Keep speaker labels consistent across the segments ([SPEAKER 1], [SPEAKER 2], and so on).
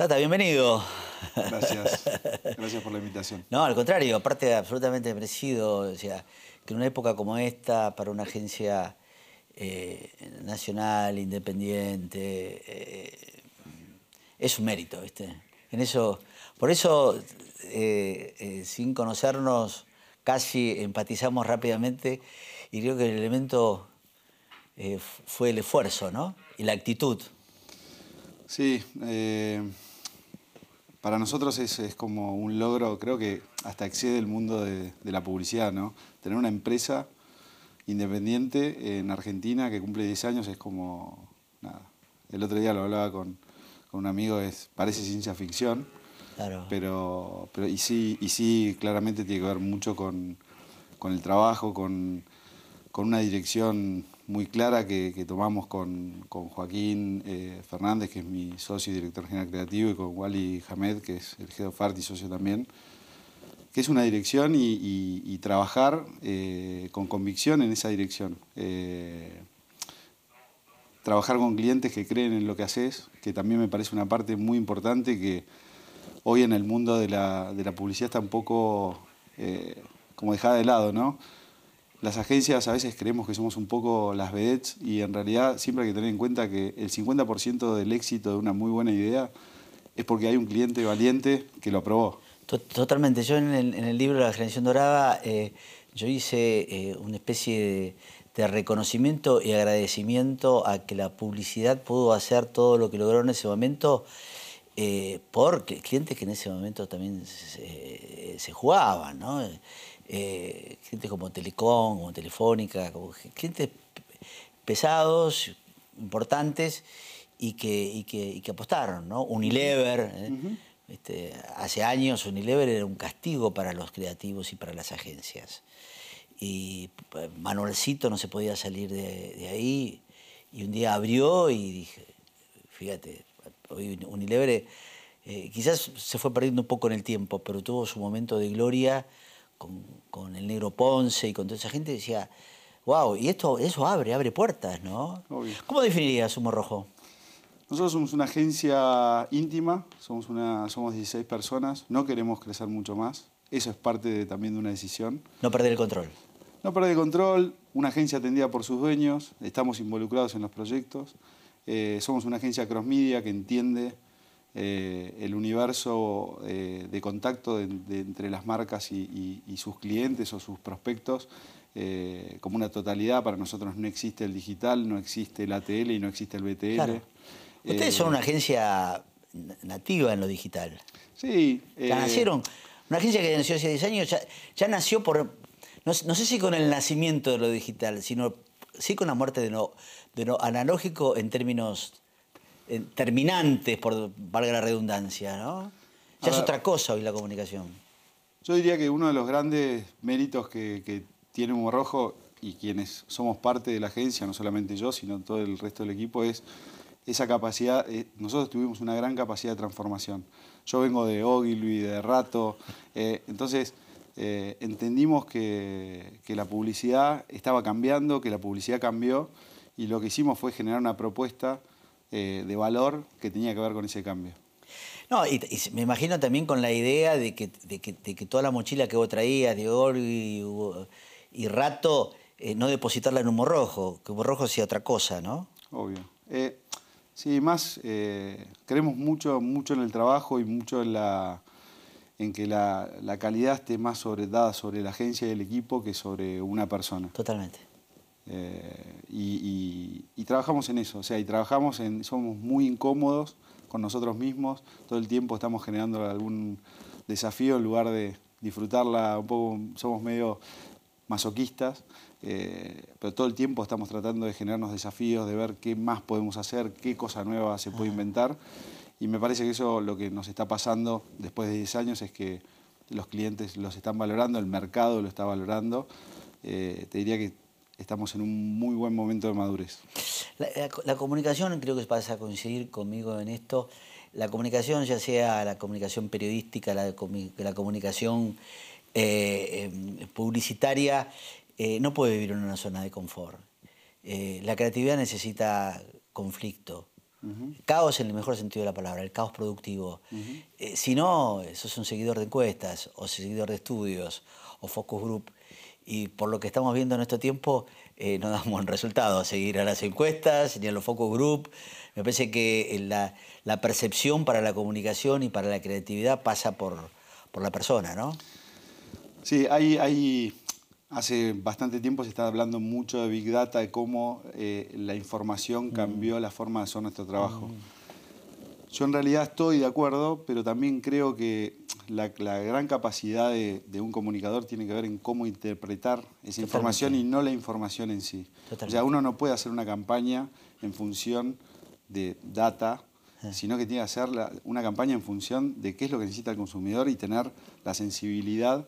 [SPEAKER 1] Tata, bienvenido.
[SPEAKER 2] Gracias. Gracias por la invitación.
[SPEAKER 1] No, al contrario, aparte absolutamente merecido. O sea, que en una época como esta, para una agencia eh, nacional, independiente, eh, es un mérito, ¿viste? En eso, por eso, eh, sin conocernos, casi empatizamos rápidamente y creo que el elemento fue el esfuerzo, ¿no? Y la actitud.
[SPEAKER 2] Sí, para nosotros es, como un logro, creo que hasta excede el mundo de, la publicidad, ¿no? Tener una empresa independiente en Argentina que cumple 10 años es como, nada. El otro día lo hablaba con, un amigo, es, parece ciencia ficción, claro. pero, pero y, sí, y sí, claramente tiene que ver mucho con, el trabajo, con, con una dirección muy clara que, tomamos con, Joaquín eh, Fernández, que es mi socio y director general creativo, y con Wally Hamed, que es el head of art y socio también, que es una dirección y, trabajar eh, con convicción en esa dirección. Eh, trabajar con clientes que creen en lo que haces, que también me parece una parte muy importante que hoy en el mundo de la, de la publicidad está un poco como dejada de lado, ¿no? Las agencias a veces creemos que somos un poco las vedettes y en realidad siempre hay que tener en cuenta que el 50% del éxito de una muy buena idea es porque hay un cliente valiente que lo aprobó.
[SPEAKER 1] Totalmente. Yo en el, libro La generación dorada eh, yo hice eh, una especie de, reconocimiento y agradecimiento a que la publicidad pudo hacer todo lo que logró en ese momento eh, por clientes que en ese momento también se, se jugaban, ¿no? Eh, gente como Telecom, como Telefónica, como clientes pesados, importantes y que, que, apostaron, ¿no? Unilever. ¿eh? Este, hace años Unilever era un castigo para los creativos y para las agencias. Y eh, Manuelcito no se podía salir de, ahí y un día abrió y dije, fíjate, Unilever eh, quizás se fue perdiendo un poco en el tiempo, pero tuvo su momento de gloria con, el negro Ponce y con toda esa gente, decía, wow, y esto, eso abre, abre puertas, ¿no? ¿Cómo definirías Humo Rojo?
[SPEAKER 2] Nosotros somos una agencia íntima, somos, una, somos 16 personas, no queremos crecer mucho más, eso es parte también de una decisión.
[SPEAKER 1] No perder el control.
[SPEAKER 2] No perder el control, una agencia atendida por sus dueños, estamos involucrados en los proyectos, eh, somos una agencia cross media que entiende eh, el universo eh, de contacto entre las marcas y, sus clientes o sus prospectos eh, como una totalidad. Para nosotros no existe el digital, no existe el ATL y no existe el BTL.
[SPEAKER 1] Ustedes son una agencia nativa en lo digital.
[SPEAKER 2] Sí.
[SPEAKER 1] Ya nacieron. Una agencia que nació hace 10 años ya, nació por. No, sé si con el nacimiento de lo digital, sino sí con la muerte de lo, de lo analógico en términos terminantes, por valga la redundancia, ¿no? Ya es otra cosa hoy la comunicación.
[SPEAKER 2] Yo diría que uno de los grandes méritos que, tiene Humo Rojo y quienes somos parte de la agencia, no solamente yo, sino todo el resto del equipo, es esa capacidad, eh, nosotros tuvimos una gran capacidad de transformación. Yo vengo de Ogilvy, de Rato, eh, entonces entendimos que, que, la publicidad estaba cambiando, que la publicidad cambió y lo que hicimos fue generar una propuesta eh, de valor que tenía que ver con ese cambio.
[SPEAKER 1] No, y, me imagino también con la idea de que, toda la mochila que vos traías de oro y, rato, eh, no depositarla en humo rojo, que humo rojo sea otra cosa, ¿no?
[SPEAKER 2] Obvio. Eh, sí, más creemos mucho, mucho en el trabajo y mucho en la en que la, calidad esté más sobre, dada sobre la agencia y el equipo que sobre una persona.
[SPEAKER 1] Totalmente.
[SPEAKER 2] Eh, y, trabajamos en eso, o sea, y trabajamos en, somos muy incómodos con nosotros mismos, todo el tiempo estamos generando algún desafío en lugar de disfrutarla un poco, somos medio masoquistas, eh, pero todo el tiempo estamos tratando de generarnos desafíos, de ver qué más podemos hacer, qué cosa nueva se puede inventar, y me parece que eso lo que nos está pasando después de 10 años es que los clientes los están valorando, el mercado lo está valorando, eh, te diría que estamos en un muy buen momento de madurez.
[SPEAKER 1] La, comunicación, creo que vas a coincidir conmigo en esto, la comunicación, ya sea la comunicación periodística, la, la comunicación eh, em, publicitaria, eh, no puede vivir en una zona de confort. Eh, la creatividad necesita conflicto, Caos en el mejor sentido de la palabra, el caos productivo. Si no, sos un seguidor de encuestas o seguidor de estudios o focus group. Y por lo que estamos viendo en este tiempo, eh, no damos buen resultado seguir a las encuestas ni a los focus group. Me parece que la, la percepción para la comunicación y para la creatividad pasa por, por la persona, ¿no?
[SPEAKER 2] Sí, hay, hay, hace bastante tiempo se está hablando mucho de Big Data, de cómo eh, la información mm. cambió la forma de hacer nuestro trabajo. Mm. Yo en realidad estoy de acuerdo, pero también creo que la, gran capacidad de, un comunicador tiene que ver en cómo interpretar esa información y no la información en sí. O sea, uno no puede hacer una campaña en función de data Sino que tiene que hacer una campaña en función de qué es lo que necesita el consumidor y tener la sensibilidad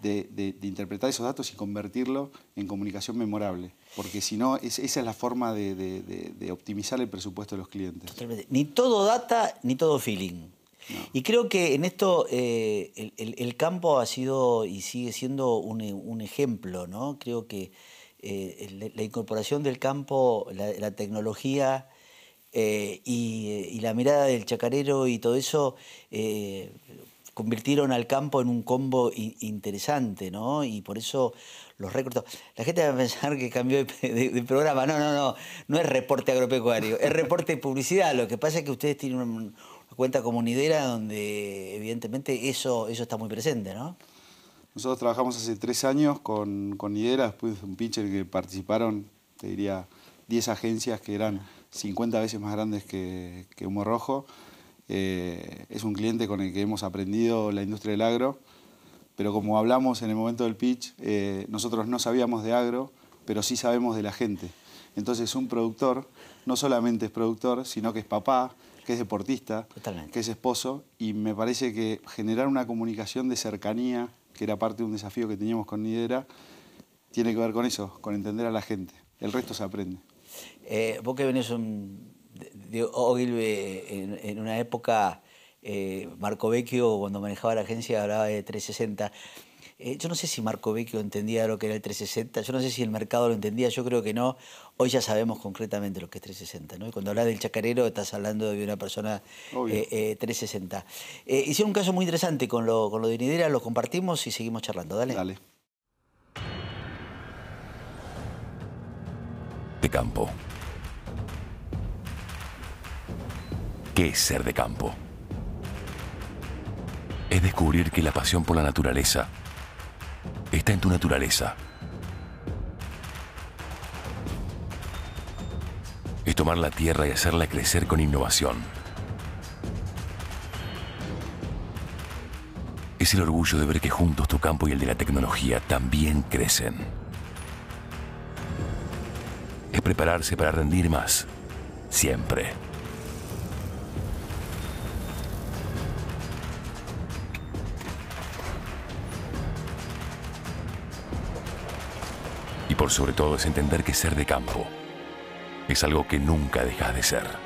[SPEAKER 2] de, interpretar esos datos y convertirlo en comunicación memorable. Porque si no, esa es la forma de, optimizar el presupuesto de los clientes.
[SPEAKER 1] Ni todo data, ni todo feeling. Y creo que en esto eh, el, campo ha sido y sigue siendo un, ejemplo, ¿no? Creo que eh, la incorporación del campo, la tecnología eh, y, la mirada del chacarero y todo eso eh, convirtieron al campo en un combo interesante, ¿no? Y por eso los récords... La gente va a pensar que cambió de, programa. No, no, no. No es reporte agropecuario, es reporte de publicidad. Lo que pasa es que ustedes tienen una, cuenta comunidera donde evidentemente eso, eso está muy presente, ¿no?
[SPEAKER 2] Nosotros trabajamos hace tres años con, con Nidera, después de un pitcher que participaron, te diría, 10 agencias que eran 50 veces más grandes que, Humo Rojo. Eh, es un cliente con el que hemos aprendido la industria del agro, pero como hablamos en el momento del pitch, eh, nosotros no sabíamos de agro, pero sí sabemos de la gente. Entonces un productor no solamente es productor, sino que es papá, que es deportista, que es esposo, y me parece que generar una comunicación de cercanía, que era parte de un desafío que teníamos con Nidera, tiene que ver con eso, con entender a la gente. El resto se aprende.
[SPEAKER 1] Eh, vos que venís de, Ogilvy en, una época, eh, Marco Vecchio, cuando manejaba la agencia, hablaba de 360. Eh, yo no sé si Marco Vecchio entendía lo que era el 360, yo no sé si el mercado lo entendía, yo creo que no. Hoy ya sabemos concretamente lo que es 360, ¿no? Y cuando hablas del chacarero estás hablando de una persona 360. hicieron un caso muy interesante con lo, con lo de Nidera, lo compartimos y seguimos charlando. Dale.
[SPEAKER 2] Dale.
[SPEAKER 3] Campo. ¿Qué es ser de campo? Es descubrir que la pasión por la naturaleza está en tu naturaleza. Es tomar la tierra y hacerla crecer con innovación. Es el orgullo de ver que juntos tu campo y el de la tecnología también crecen prepararse para rendir más, siempre. Y por sobre todo es entender que ser de campo es algo que nunca deja de ser.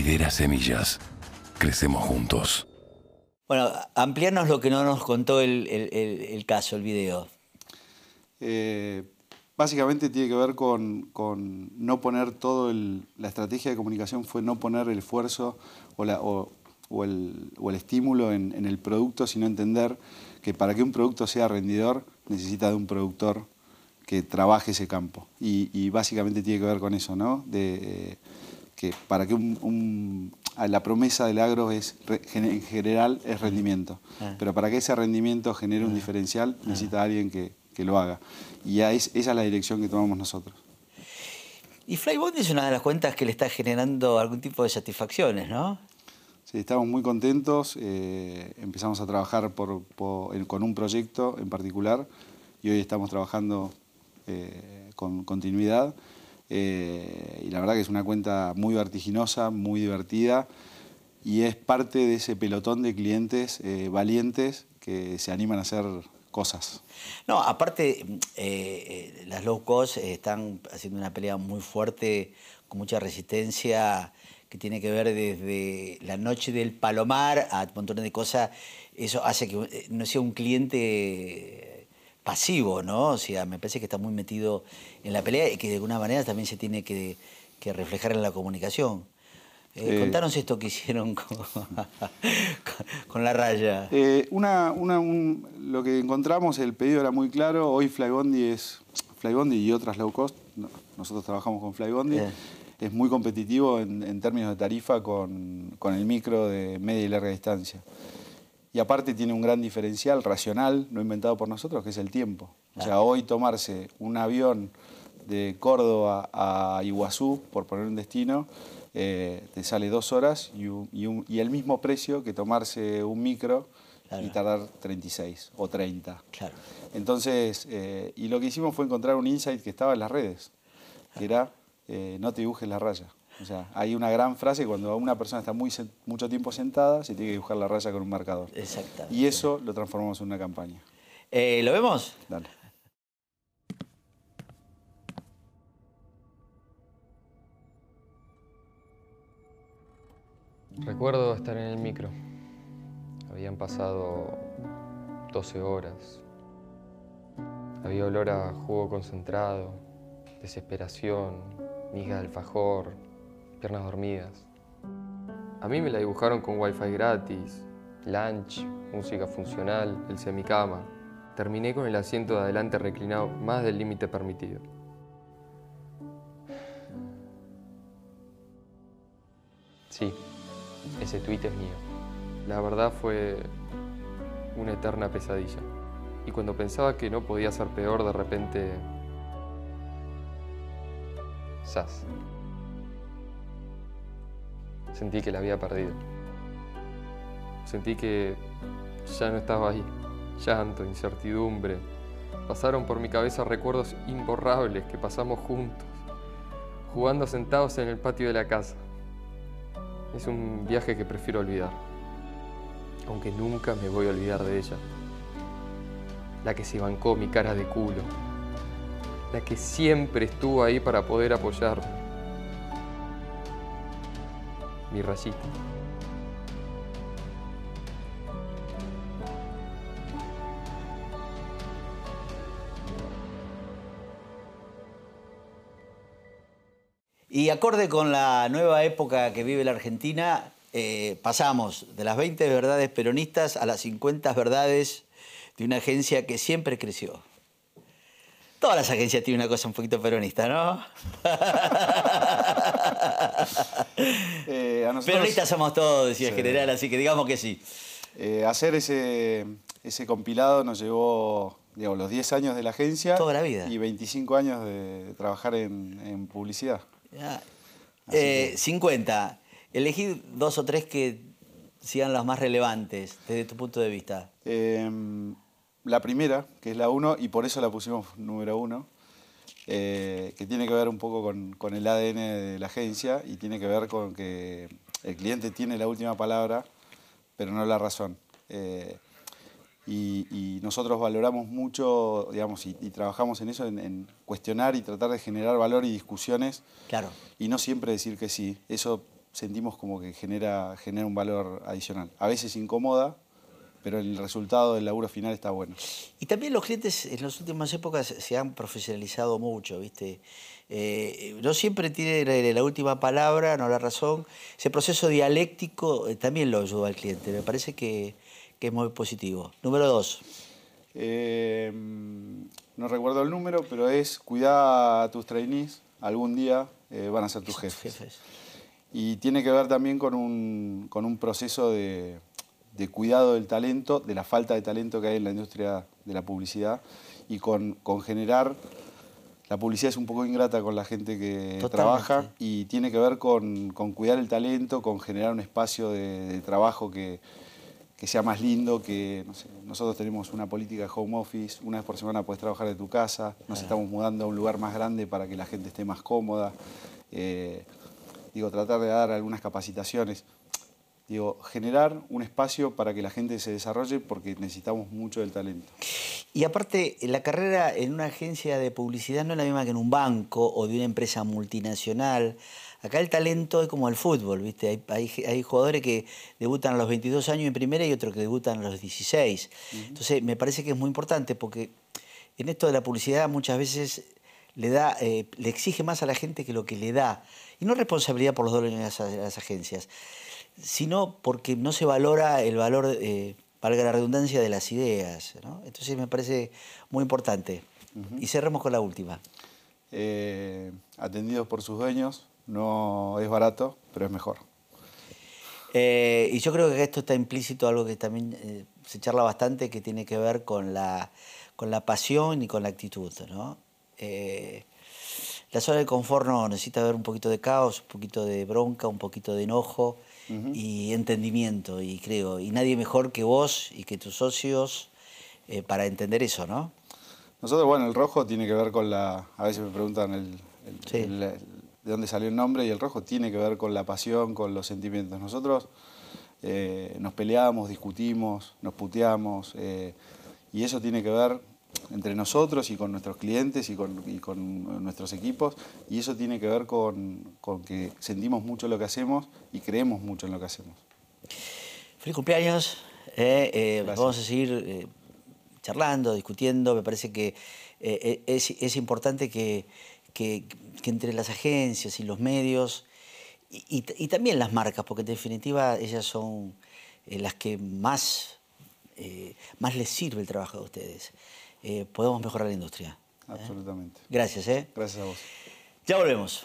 [SPEAKER 3] Nidera Semillas. Crecemos juntos.
[SPEAKER 1] Bueno, ampliarnos lo que no nos contó el, caso, el video.
[SPEAKER 2] Eh, básicamente tiene que ver con, no poner todo el... La estrategia de comunicación fue no poner el esfuerzo o, el, estímulo en, el producto, sino entender que para que un producto sea rendidor necesita de un productor que trabaje ese campo. Y, básicamente tiene que ver con eso, ¿no? De, que para que la promesa del agro es en general es rendimiento, ah. pero para que ese rendimiento genere un ah. diferencial ah. necesita alguien que, lo haga. Y esa es la dirección que tomamos nosotros.
[SPEAKER 1] Y Flybond es una de las cuentas que le está generando algún tipo de satisfacciones, ¿no?
[SPEAKER 2] Sí, estamos muy contentos. Eh, empezamos a trabajar con un proyecto en particular y hoy estamos trabajando eh, con continuidad. Eh, y la verdad que es una cuenta muy vertiginosa, muy divertida y es parte de ese pelotón de clientes eh, valientes que se animan a hacer cosas.
[SPEAKER 1] No, aparte, eh, las low cost están haciendo una pelea muy fuerte, con mucha resistencia, que tiene que ver desde la noche del palomar a un montón de cosas. Eso hace que no sea un cliente pasivo, ¿no? O sea, me parece que está muy metido en la pelea y que de alguna manera también se tiene que, que reflejar en la comunicación. Eh,
[SPEAKER 2] Eh,
[SPEAKER 1] contanos esto que hicieron con, con la raya.
[SPEAKER 2] Eh, una, una- un- lo que encontramos, el pedido era muy claro. Hoy Flybondi es Flybondi y otras low cost. no, nosotros trabajamos con Flybondi.
[SPEAKER 1] Bien.
[SPEAKER 2] Es muy competitivo en, en términos de tarifa con, con el micro de media y larga distancia. Y aparte tiene un gran diferencial racional, no inventado por nosotros, que es el tiempo. O sea, hoy tomarse un avión de Córdoba a Iguazú, por poner un destino, eh, te sale dos horas y, un- y un- y el mismo precio que tomarse un micro
[SPEAKER 1] Claro.
[SPEAKER 2] y tardar 36 o 30.
[SPEAKER 1] Claro.
[SPEAKER 2] Entonces, eh, y lo que hicimos fue encontrar un insight que estaba en las redes, que era eh, no te dibujes la raya. O sea, hay una gran frase cuando una persona está muy mucho tiempo sentada, se tiene que dibujar la raya con un marcador.
[SPEAKER 1] Exactamente.
[SPEAKER 2] Y eso lo transformamos en una campaña.
[SPEAKER 1] Eh, ¿Lo vemos?
[SPEAKER 2] Dale.
[SPEAKER 4] Recuerdo estar en el micro. Habían pasado 12 horas. Había olor a jugo concentrado, desesperación, miga de alfajor, piernas dormidas. A mí me la dibujaron con wifi gratis, lunch, música funcional, el semicama. Terminé con el asiento de adelante reclinado más del límite permitido. Sí, ese tuit es mío. La verdad fue una eterna pesadilla. Y cuando pensaba que no podía ser peor, de repente... ¡Sas! Sentí que la había perdido. Sentí que ya no estaba ahí. Llanto, incertidumbre. Pasaron por mi cabeza recuerdos imborrables que pasamos juntos, jugando sentados en el patio de la casa. Es un viaje que prefiero olvidar, aunque nunca me voy a olvidar de ella. La que se bancó mi cara de culo, la que siempre estuvo ahí para poder apoyarme. Mi rayita.
[SPEAKER 1] Y acorde con la nueva época que vive la Argentina, eh, pasamos de las 20 verdades peronistas a las 50 verdades de una agencia que siempre creció. Todas las agencias tienen una cosa un poquito peronista, ¿no?
[SPEAKER 2] Eh, nosotros,
[SPEAKER 1] Peronistas somos todos, decía el general, así que digamos que sí.
[SPEAKER 2] eh, hacer ese, ese compilado nos llevó digamos, los 10 años de la agencia
[SPEAKER 1] Toda la vida.
[SPEAKER 2] y 25 años de trabajar en, en publicidad.
[SPEAKER 1] Eh, 50. Elegí dos o tres que sean las más relevantes desde tu punto de vista.
[SPEAKER 2] Eh, la primera, que es la 1, y por eso la pusimos número 1, que tiene que ver un poco con, con el ADN de la agencia y tiene que ver con que el cliente tiene la última palabra, pero no la razón. Eh, y, y nosotros valoramos mucho, digamos, y, y trabajamos en eso, en, en cuestionar y tratar de generar valor y discusiones
[SPEAKER 1] Claro.
[SPEAKER 2] y no siempre decir que sí. Eso sentimos como que genera, genera un valor adicional. A veces incomoda, pero el resultado del laburo final está bueno.
[SPEAKER 1] Y también los clientes en las últimas épocas se han profesionalizado mucho, ¿viste? Eh, no siempre tiene la, última palabra, no la razón. Ese proceso dialéctico eh, también lo ayuda al cliente. Me parece que, que es muy positivo. Número dos.
[SPEAKER 2] Eh, no recuerdo el número, pero es cuidar a tus trainees, algún día eh, van a ser tus jefes.
[SPEAKER 1] Jefes.
[SPEAKER 2] Y tiene que ver también con un, con un proceso de, de cuidado del talento, de la falta de talento que hay en la industria de la publicidad y con, con generar... La publicidad es un poco ingrata con la gente que
[SPEAKER 1] Totalmente.
[SPEAKER 2] trabaja y tiene que ver con, con cuidar el talento, con generar un espacio de, de trabajo que, que sea más lindo, que no sé, nosotros tenemos una política de home office, una vez por semana puedes trabajar de tu casa, nos estamos mudando a un lugar más grande para que la gente esté más cómoda. Eh, digo, tratar de dar algunas capacitaciones. Digo, generar un espacio para que la gente se desarrolle porque necesitamos mucho del talento.
[SPEAKER 1] Y aparte, la carrera en una agencia de publicidad no es la misma que en un banco o de una empresa multinacional. Acá el talento es como el fútbol, ¿viste? Hay, jugadores que debutan a los 22 años en primera y otros que debutan a los 16. Entonces, me parece que es muy importante porque en esto de la publicidad muchas veces le, da, eh, le exige más a la gente que lo que le da. Y no responsabilidad por los dólares de las, agencias, sino porque no se valora el valor, eh, valga la redundancia, de las ideas. Entonces me parece muy importante. Y cerremos con la última.
[SPEAKER 2] Eh, atendidos por sus dueños, no es barato, pero es mejor.
[SPEAKER 1] y yo creo que esto está implícito algo que también se charla bastante, que tiene que ver con la, con la pasión y con la actitud. ¿no? Eh, la zona de confort no, necesita haber un poquito de caos, un poquito de bronca, un poquito de enojo y entendimiento, y creo, y nadie mejor que vos y que tus socios eh, para entender eso, ¿no?
[SPEAKER 2] Nosotros, bueno, el rojo tiene que ver con la, a veces me preguntan el, de dónde salió el nombre, y el rojo tiene que ver con la pasión, con los sentimientos. Nosotros eh, nos peleamos, discutimos, nos puteamos, y eso tiene que ver entre nosotros y con nuestros clientes y con, nuestros equipos y eso tiene que ver con, que sentimos mucho lo que hacemos y creemos mucho en lo que hacemos.
[SPEAKER 1] Feliz cumpleaños, eh, eh, vamos a seguir eh, charlando, discutiendo, me parece que es, importante que, entre las agencias y los medios y, y también las marcas, porque en definitiva ellas son las que más, más les sirve el trabajo de ustedes. Eh, podemos mejorar la industria.
[SPEAKER 2] ¿eh? Absolutamente.
[SPEAKER 1] Gracias, ¿eh?
[SPEAKER 2] Gracias a vos.
[SPEAKER 1] Ya volvemos.